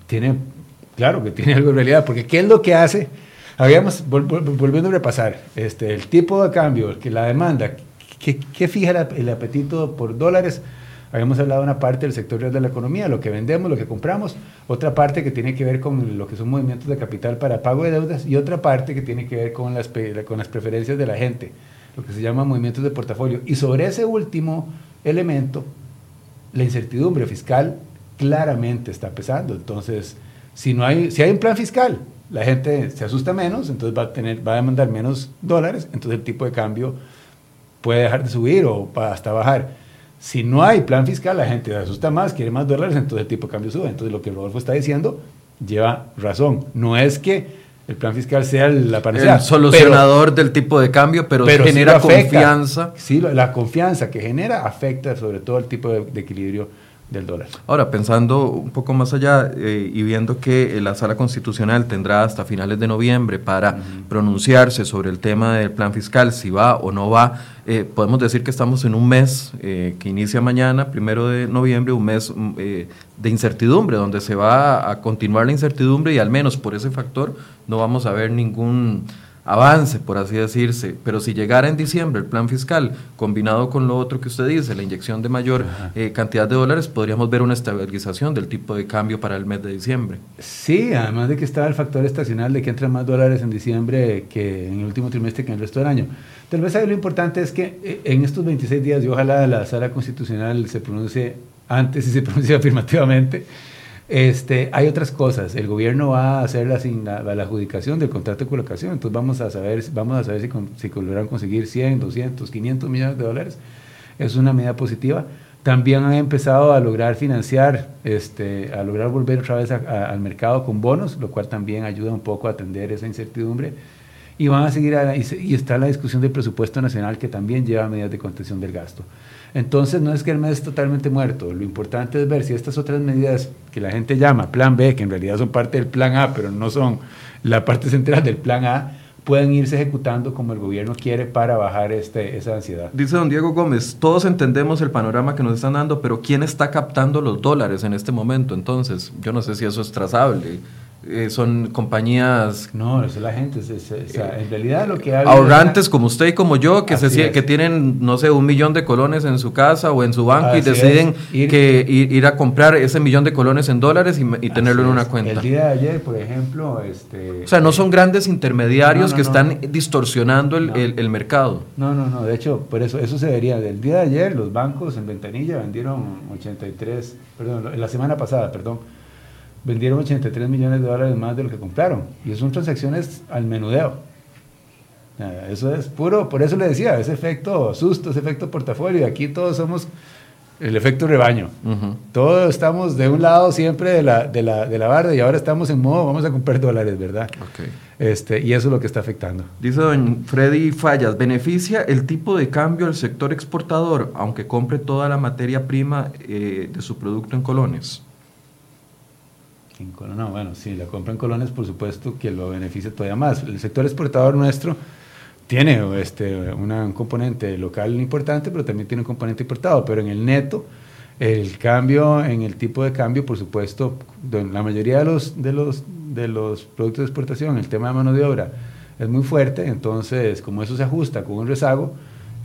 tiene, claro que tiene algo de realidad, porque ¿qué es lo que hace? Habíamos, vol, vol, volviendo a repasar, este, el tipo de cambio, que la demanda, ¿qué, fija el apetito por dólares? Habíamos hablado de una parte del sector real de la economía, lo que vendemos, lo que compramos, otra parte que tiene que ver con lo que son movimientos de capital para pago de deudas y otra parte que tiene que ver con las, con las preferencias de la gente, lo que se llama movimientos de portafolio. Y sobre ese último elemento, la incertidumbre fiscal claramente está pesando. Entonces, si, no hay, si hay un plan fiscal, la gente se asusta menos, entonces va a, tener, va a demandar menos dólares, entonces el tipo de cambio puede dejar de subir o hasta bajar. Si no hay plan fiscal, la gente se asusta más, quiere más dólares, entonces el tipo de cambio sube. Entonces lo que Rodolfo está diciendo lleva razón. No es que el plan fiscal sea la panacea. El solucionador pero, del tipo de cambio, pero, pero genera sí confianza. Sí, la confianza que genera afecta sobre todo el tipo de, de equilibrio del dólar. Ahora, pensando un poco más allá eh, y viendo que eh, la Sala Constitucional tendrá hasta finales de noviembre para uh -huh. pronunciarse sobre el tema del plan fiscal, si va o no va, eh, podemos decir que estamos en un mes eh, que inicia mañana, primero de noviembre, un mes eh, de incertidumbre, donde se va a continuar la incertidumbre y al menos por ese factor no vamos a ver ningún avance, por así decirse, pero si llegara en diciembre el plan fiscal combinado con lo otro que usted dice, la inyección de mayor eh, cantidad de dólares, podríamos ver una estabilización del tipo de cambio para el mes de diciembre. Sí, además de que está el factor estacional de que entran más dólares en diciembre que en el último trimestre que en el resto del año. Tal vez ahí lo importante es que eh, en estos 26 días, y ojalá la sala constitucional se pronuncie antes y se pronuncie afirmativamente, Este, hay otras cosas. El gobierno va a hacer la, la, adjudicación del contrato de colocación. Entonces vamos a saber, vamos a saber si, si logran conseguir 100, 200, 500 millones de dólares. Es una medida positiva. También han empezado a lograr financiar, este, a lograr volver otra vez al mercado con bonos, lo cual también ayuda un poco a atender esa incertidumbre. Y van a seguir, y, está la discusión del presupuesto nacional que también lleva medidas de contención del gasto. Entonces no es que el mes es totalmente muerto, lo importante es ver si estas otras medidas que la gente llama plan B, que en realidad son parte del plan A, pero no son la parte central del plan A, pueden irse ejecutando como el gobierno quiere para bajar este, esa ansiedad. Dice don Diego Gómez, todos entendemos el panorama que nos están dando, pero ¿quién está captando los dólares en este momento? Entonces, yo no sé si eso es trazable. Eh, son compañías... No, es la gente. en realidad lo que. Ahorrantes como usted y como yo, que, se, que tienen, no sé, un millón de colones en su casa o en su banco y deciden ir, que ir, a comprar ese millón de colones en dólares y, tenerlo en una cuenta. El día de ayer, por ejemplo... Este, o sea, no son grandes intermediarios que están distorsionando el, el, mercado. No, no, no. De hecho, por eso, eso se vería. Del día de ayer, los bancos en ventanilla vendieron 83, perdón, la semana pasada, perdón vendieron 83 millones de dólares más de lo que compraron. Y son transacciones al menudeo. Eso es puro, por eso le decía, ese efecto susto, ese efecto portafolio. Aquí todos somos el efecto rebaño. Todos estamos de un lado siempre de la, de, la, de la barda y ahora estamos en modo, vamos a comprar dólares, ¿verdad? Este, y eso es lo que está afectando. Dice don Freddy Fallas, ¿beneficia el tipo de cambio al sector exportador, aunque compre toda la materia prima eh, de su producto en colones? No, bueno, sí, la compra en colones, por supuesto que lo beneficia todavía más. El sector exportador nuestro tiene este, un componente local importante, pero también tiene un componente importado, pero en el neto, el cambio en el tipo de cambio, por supuesto, la mayoría de los, de los, de los productos de exportación, el tema de mano de obra es muy fuerte, entonces como eso se ajusta con un rezago,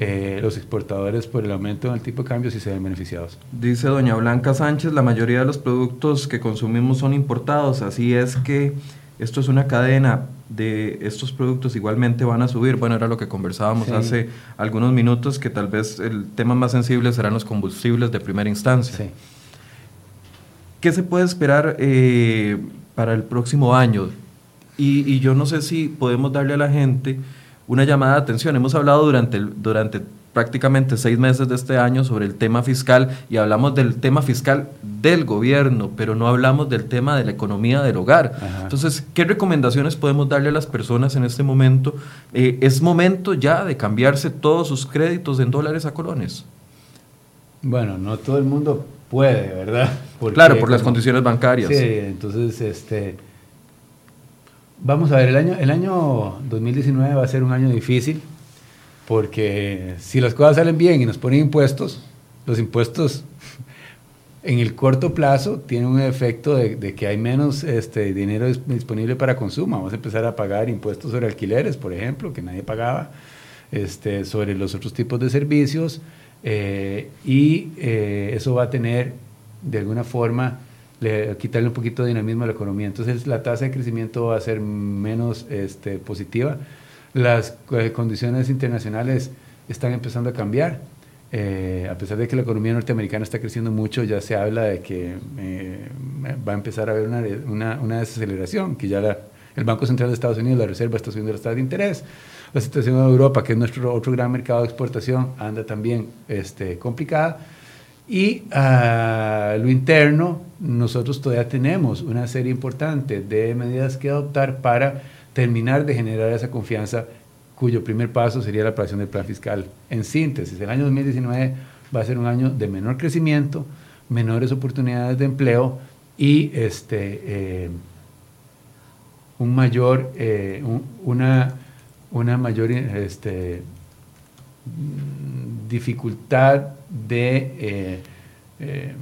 eh, los exportadores por el aumento del tipo de cambio sí se ven beneficiados. Dice doña Blanca Sánchez, la mayoría de los productos que consumimos son importados, así es que esto es una cadena de estos productos igualmente van a subir. Bueno, era lo que conversábamos hace algunos minutos, que tal vez el tema más sensible serán los combustibles de primera instancia. Sí. ¿Qué se puede esperar eh, para el próximo año? Y, y yo no sé si podemos darle a la gente una llamada de atención. Hemos hablado durante, durante prácticamente seis meses de este año sobre el tema fiscal y hablamos del tema fiscal del gobierno, pero no hablamos del tema de la economía del hogar. Entonces, ¿qué recomendaciones podemos darle a las personas en este momento? Eh, ¿Es momento ya de cambiarse todos sus créditos en dólares a colones? Bueno, no todo el mundo puede, ¿verdad? claro, por las condiciones bancarias. Sí, entonces, este Vamos a ver, el año, el año 2019 va a ser un año difícil porque si las cosas salen bien y nos ponen impuestos, los impuestos en el corto plazo tienen un efecto de, que hay menos este, dinero disponible para consumo. Vamos a empezar a pagar impuestos sobre alquileres, por ejemplo, que nadie pagaba, este, sobre los otros tipos de servicios, eh, y eh, eso va a tener de alguna forma quitarle un poquito de dinamismo a la economía. Entonces la tasa de crecimiento va a ser menos este, positiva. Las eh, condiciones internacionales están empezando a cambiar. Eh, a pesar de que la economía norteamericana está creciendo mucho, ya se habla de que eh, va a empezar a haber una, una, una desaceleración, que ya el Banco Central de Estados Unidos, la Reserva, está subiendo la tasa de interés. La situación en Europa, que es nuestro otro gran mercado de exportación, anda también este, complicada. Y a lo interno, nosotros todavía tenemos una serie importante de medidas que adoptar para terminar de generar esa confianza, cuyo primer paso sería la aprobación del plan fiscal. En síntesis, el año 2019 va a ser un año de menor crecimiento, menores oportunidades de empleo y este, eh, un mayor, eh, una, una mayor este, dificultad de eh, eh,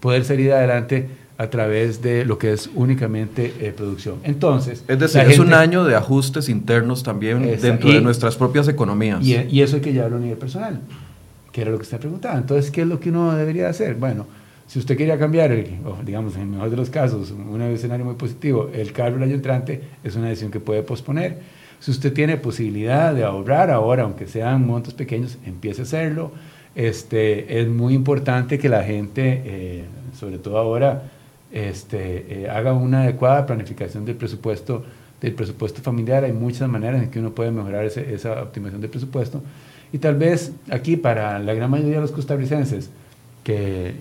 poder salir adelante a través de lo que es únicamente eh, producción. Entonces, es decir, es un año de ajustes internos también dentro de nuestras propias economías. Y, eso hay que llevarlo a nivel personal, que era lo que usted preguntaba. Entonces, ¿qué es lo que uno debería hacer? Bueno, si usted quería cambiar, digamos, en el mejor de los casos, un escenario muy positivo, el carro el año entrante es una decisión que puede posponer. Si usted tiene posibilidad de ahorrar ahora, aunque sean montos pequeños, empiece a hacerlo este, es muy importante que la gente, eh, sobre todo ahora, este, eh, haga una adecuada planificación del presupuesto, del presupuesto familiar. Hay muchas maneras en que uno puede mejorar esa optimización del presupuesto. Y tal vez aquí para la gran mayoría de los costarricenses que,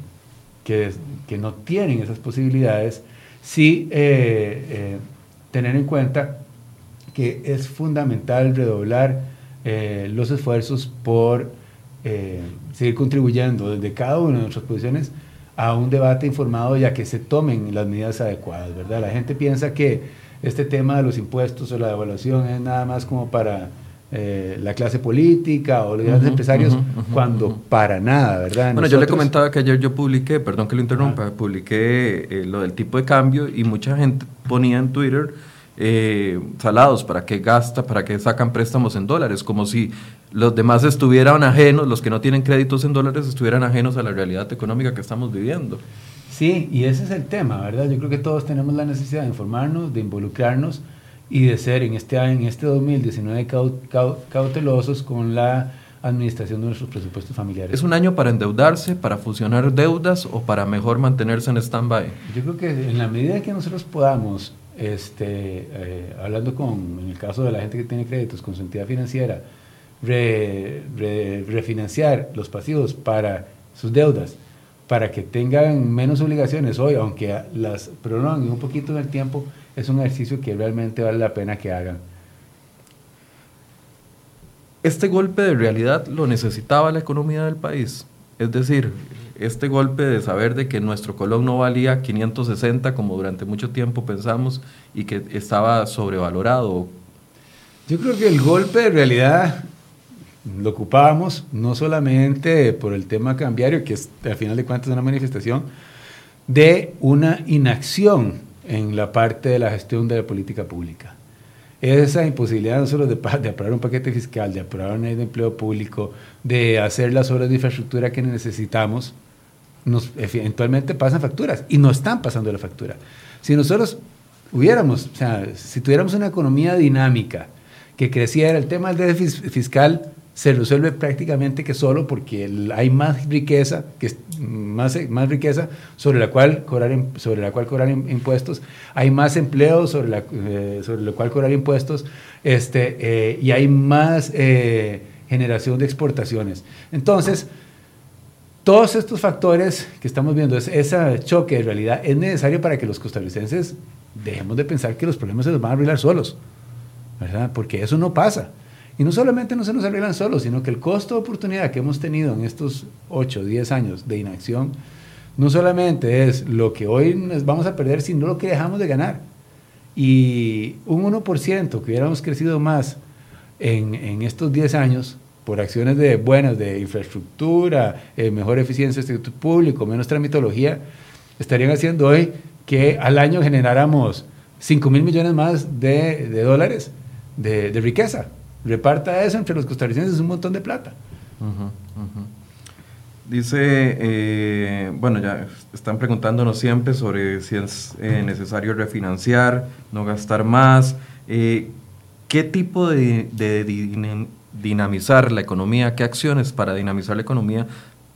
que, que no tienen esas posibilidades, sí eh, eh, tener en cuenta que es fundamental redoblar los esfuerzos por seguir contribuyendo desde cada una de nuestras posiciones a un debate informado y a que se tomen las medidas adecuadas, ¿verdad? La gente piensa que este tema de los impuestos o la devaluación es nada más como para eh, la clase política o los grandes empresarios, cuando para nada, ¿verdad? Bueno, yo le comentaba que ayer yo publiqué, perdón que lo interrumpa, publiqué eh, lo del tipo de cambio y mucha gente ponía en Twitter eh, salados, para que gasta, para que sacan préstamos en dólares, como si los demás estuvieran ajenos, los que no tienen créditos en dólares estuvieran ajenos a la realidad económica que estamos viviendo. Sí, y ese es el tema, ¿verdad? Yo creo que todos tenemos la necesidad de informarnos, de involucrarnos y de ser en este año, en este 2019 cautelosos con la administración de nuestros presupuestos familiares. ¿Es un año para endeudarse, para fusionar deudas o para mejor mantenerse en stand-by? Yo creo que en la medida que nosotros podamos, este, eh, hablando con, en el caso de la gente que tiene créditos con su entidad financiera, refinanciar los pasivos para sus deudas, para que tengan menos obligaciones hoy, aunque las prolonguen un poquito en el tiempo, es un ejercicio que realmente vale la pena que hagan. Este golpe de realidad lo necesitaba la economía del país. Es decir, este golpe de saber de que nuestro colón no valía 560 como durante mucho tiempo pensamos y que estaba sobrevalorado. Yo creo que el golpe de realidad lo ocupábamos no solamente por el tema cambiario, que es al final de cuentas una manifestación de una inacción en la parte de la gestión de la política pública. Esa imposibilidad de, de aprobar un paquete fiscal, de aprobar una ley de empleo público, de hacer las obras de infraestructura que necesitamos, nos, eventualmente pasan facturas y no están pasando la factura. Si nosotros hubiéramos, o sea, si tuviéramos una economía dinámica que creciera, el tema del déficit fiscal se resuelve prácticamente que solo porque hay más riqueza, que más, más riqueza sobre la cual cobrar, sobre la cual cobrar impuestos, hay más empleo sobre, la, eh, sobre lo cual cobrar impuestos este, eh, y hay más eh, generación de exportaciones. Entonces, todos estos factores que estamos viendo, ese choque de realidad es necesario para que los costarricenses dejemos de pensar que los problemas se los van a arreglar solos, ¿verdad? Porque eso no pasa. Y no solamente no se nos arreglan solos, sino que el costo de oportunidad que hemos tenido en estos 8 o 10 años de inacción, no solamente es lo que hoy nos vamos a perder, sino lo que dejamos de ganar. Y un 1% que hubiéramos crecido más en, en estos 10 años por acciones de buenas de infraestructura, eh, mejor eficiencia del sector público, menos tramitología, estarían haciendo hoy que al año generáramos 5 mil millones más de, de dólares de, de riqueza reparta eso entre los costarricenses, es un montón de plata. Dice, eh, bueno, ya están preguntándonos siempre sobre si es eh, necesario refinanciar, no gastar más. Eh, ¿Qué tipo de, dinamizar la economía, qué acciones para dinamizar la economía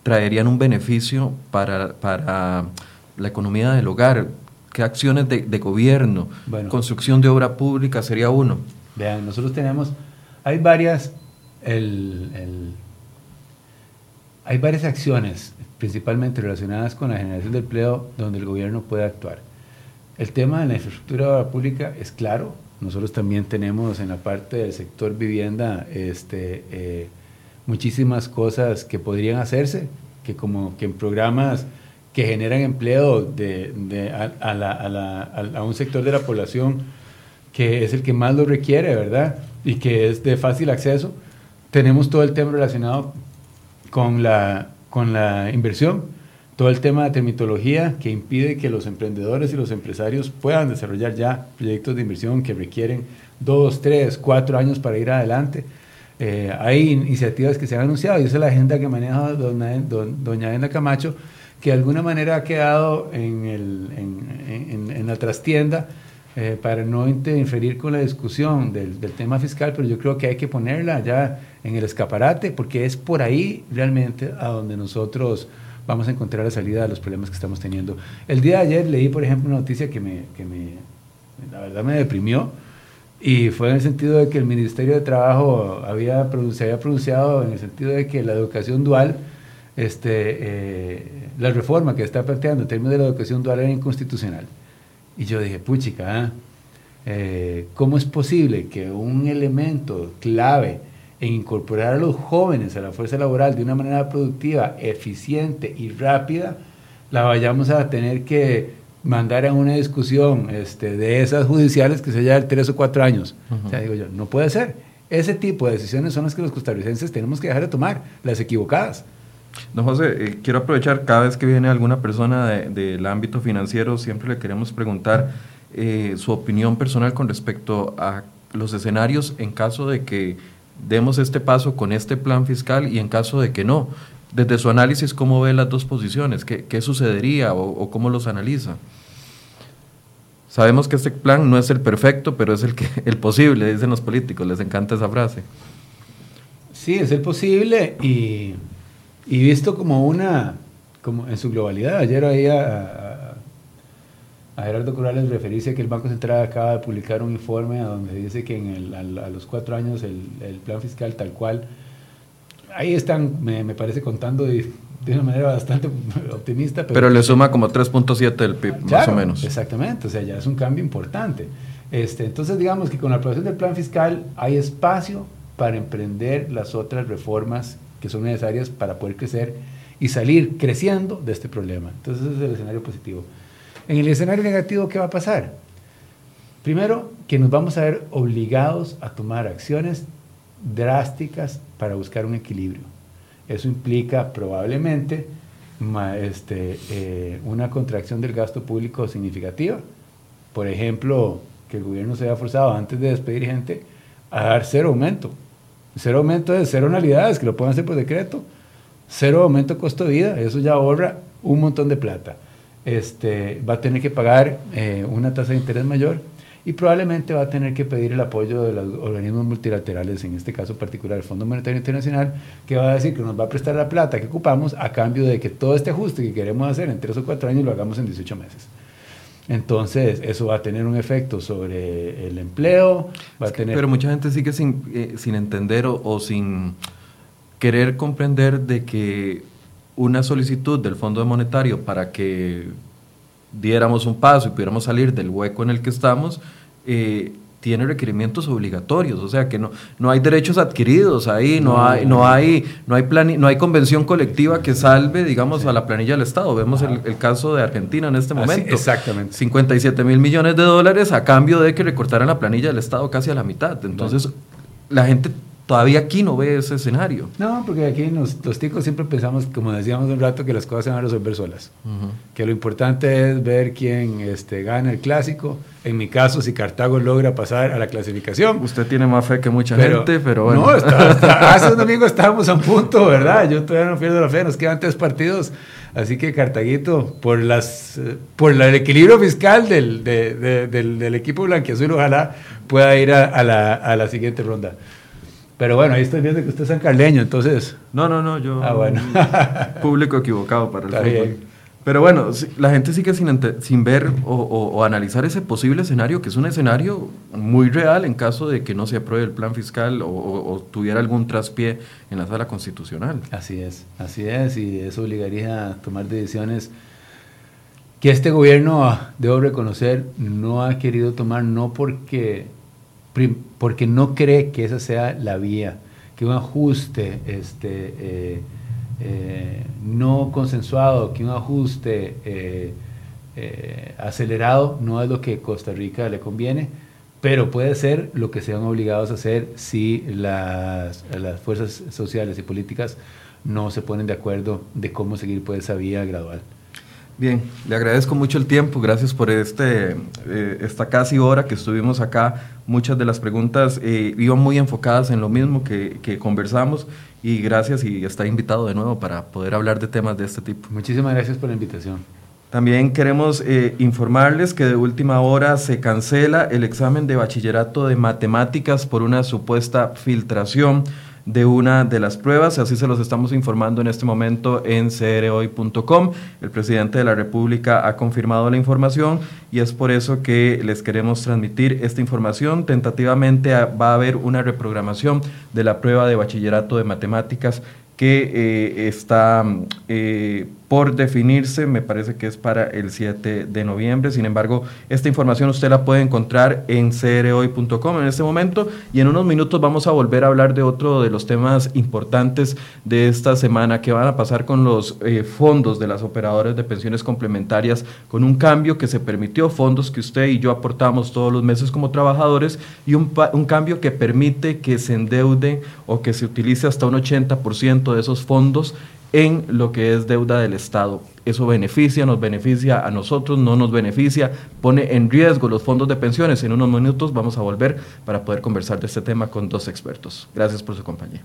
traerían un beneficio para, para la economía del hogar? ¿Qué acciones de, gobierno? Construcción de obra pública sería uno. Vean, nosotros tenemos hay varias, hay varias acciones, principalmente relacionadas con la generación de empleo, donde el gobierno puede actuar. El tema de la infraestructura pública es claro. Nosotros también tenemos en la parte del sector vivienda este, eh, muchísimas cosas que podrían hacerse, que como que en programas que generan empleo a un sector de la población que es el que más lo requiere, ¿verdad? Y que es de fácil acceso. Tenemos todo el tema relacionado con la, con la inversión, todo el tema de termitología que impide que los emprendedores y los empresarios puedan desarrollar ya proyectos de inversión que requieren dos, tres, cuatro años para ir adelante. Eh, hay iniciativas que se han anunciado y esa es la agenda que maneja doña, doña Edna Camacho, que de alguna manera ha quedado en, el, en, en, en la trastienda eh, para no interferir con la discusión del, tema fiscal, pero yo creo que hay que ponerla ya en el escaparate, porque es por ahí realmente a donde nosotros vamos a encontrar la salida a los problemas que estamos teniendo. El día de ayer leí, por ejemplo, una noticia que me, que me la verdad me deprimió, y fue en el sentido de que el Ministerio de Trabajo había, se había pronunciado en el sentido de que la educación dual, este, eh, la reforma que está planteando en términos de la educación dual era inconstitucional. Y yo dije, puchica, ¿ah? eh, ¿cómo es posible que un elemento clave en incorporar a los jóvenes a la fuerza laboral de una manera productiva, eficiente y rápida, la vayamos a tener que mandar a una discusión este, de esas judiciales que se llevan tres o cuatro años. O sea, digo yo, no puede ser. Ese tipo de decisiones son las que los costarricenses tenemos que dejar de tomar, las equivocadas. Don José, eh, quiero aprovechar, cada vez que viene alguna persona del ámbito financiero, siempre le queremos preguntar eh, su opinión personal con respecto a los escenarios en caso de que demos este paso con este plan fiscal y en caso de que no. Desde su análisis, ¿cómo ve las dos posiciones? ¿Qué, qué sucedería o, cómo los analiza? Sabemos que este plan no es el perfecto, pero es el, que, el posible, dicen los políticos, les encanta esa frase. Sí, es el posible y, y visto como una, como en su globalidad. Ayer oía a, a, Gerardo Corrales referirse que el Banco Central acaba de publicar un informe donde dice que en el, a, los cuatro años el, el plan fiscal tal cual ahí están, me, me parece, contando de, de, una manera bastante optimista. Pero, le suma como 3.7 del PIB, más o menos. Exactamente, o sea, ya es un cambio importante. Este, entonces, digamos que con la aprobación del plan fiscal hay espacio para emprender las otras reformas que son necesarias para poder crecer y salir creciendo de este problema. Entonces, ese es el escenario positivo. En el escenario negativo, ¿qué va a pasar? Primero, que nos vamos a ver obligados a tomar acciones drásticas para buscar un equilibrio. Eso implica probablemente este, eh, una contracción del gasto público significativa. Por ejemplo, que el gobierno se haya forzado antes de despedir gente a dar cero aumento. Cero aumento de cero anualidades, que lo puedan hacer por decreto. Cero aumento de costo de vida, eso ya ahorra un montón de plata. Este, va a tener que pagar eh, una tasa de interés mayor y probablemente va a tener que pedir el apoyo de los organismos multilaterales, en este caso particular el Fondo Monetario Internacional, que va a decir que nos va a prestar la plata que ocupamos a cambio de que todo este ajuste que queremos hacer en tres o cuatro años lo hagamos en 18 meses. Entonces, eso va a tener un efecto sobre el empleo. Va a tener... Pero mucha gente sigue sin, eh, sin entender o, o sin querer comprender de que una solicitud del Fondo Monetario para que diéramos un paso y pudiéramos salir del hueco en el que estamos, eh, tiene requerimientos obligatorios, o sea que no, no hay derechos adquiridos ahí, no, hay, no hay, no hay plan, no hay convención colectiva que salve, digamos, a la planilla del Estado. Vemos el, caso de Argentina en este momento. exactamente. 57 mil millones de dólares a cambio de que recortaran la planilla del Estado casi a la mitad. Entonces, la gente Todavía aquí no ve ese escenario. No, porque aquí los ticos siempre pensamos, como decíamos un rato, que las cosas se van a resolver solas. Que lo importante es ver quién este, gana el clásico. En mi caso, si Cartago logra pasar a la clasificación. Usted tiene más fe que mucha gente, pero bueno. No, hace un domingo estábamos a un punto, ¿verdad? Yo todavía no pierdo la fe, nos quedan tres partidos. Así que Cartaguito, por, las, por el equilibrio fiscal del, del, del, equipo blanquiazul, ojalá pueda ir a, la, a la siguiente ronda. Pero bueno, ahí estoy viendo que usted es sancarleño, entonces. No, no, no, yo. Ah, bueno. público equivocado para el fútbol. Pero bueno, la gente sigue sin, sin ver o, analizar ese posible escenario, que es un escenario muy real en caso de que no se apruebe el plan fiscal o, tuviera algún traspié en la sala constitucional. Así es, así es, y eso obligaría a tomar decisiones que este gobierno, debo reconocer, no ha querido tomar, no porque porque no cree que esa sea la vía, que un ajuste este, eh, eh, no consensuado, que un ajuste eh, acelerado no es lo que Costa Rica le conviene, pero puede ser lo que sean obligados a hacer si las, las fuerzas sociales y políticas no se ponen de acuerdo de cómo seguir por esa vía gradual. Bien, le agradezco mucho el tiempo, gracias por este, eh, esta casi hora que estuvimos acá. Muchas de las preguntas eh, iban muy enfocadas en lo mismo que, que, conversamos y gracias y está invitado de nuevo para poder hablar de temas de este tipo. Muchísimas gracias por la invitación. También queremos eh, informarles que de última hora se cancela el examen de bachillerato de matemáticas por una supuesta filtración. De una de las pruebas. Así se los estamos informando en este momento en crhoy.com. El presidente de la República ha confirmado la información y es por eso que les queremos transmitir esta información. Tentativamente va a haber una reprogramación de la prueba de bachillerato de matemáticas que eh, está eh, por definirse, me parece que es para el 7 de noviembre. Sin embargo, esta información usted la puede encontrar en crhoy.com en este momento y en unos minutos vamos a volver a hablar de otro de los temas importantes de esta semana que van a pasar con los eh, fondos de las operadoras de pensiones complementarias, con un cambio que se permitió, fondos que usted y yo aportamos todos los meses como trabajadores y un, un cambio que permite que se endeude o que se utilice hasta un 80% de esos fondos en lo que es deuda del Estado. Eso beneficia, nos beneficia a nosotros, no nos beneficia, pone en riesgo los fondos de pensiones. En unos minutos vamos a volver para poder conversar de este tema con dos expertos. Gracias por su compañía.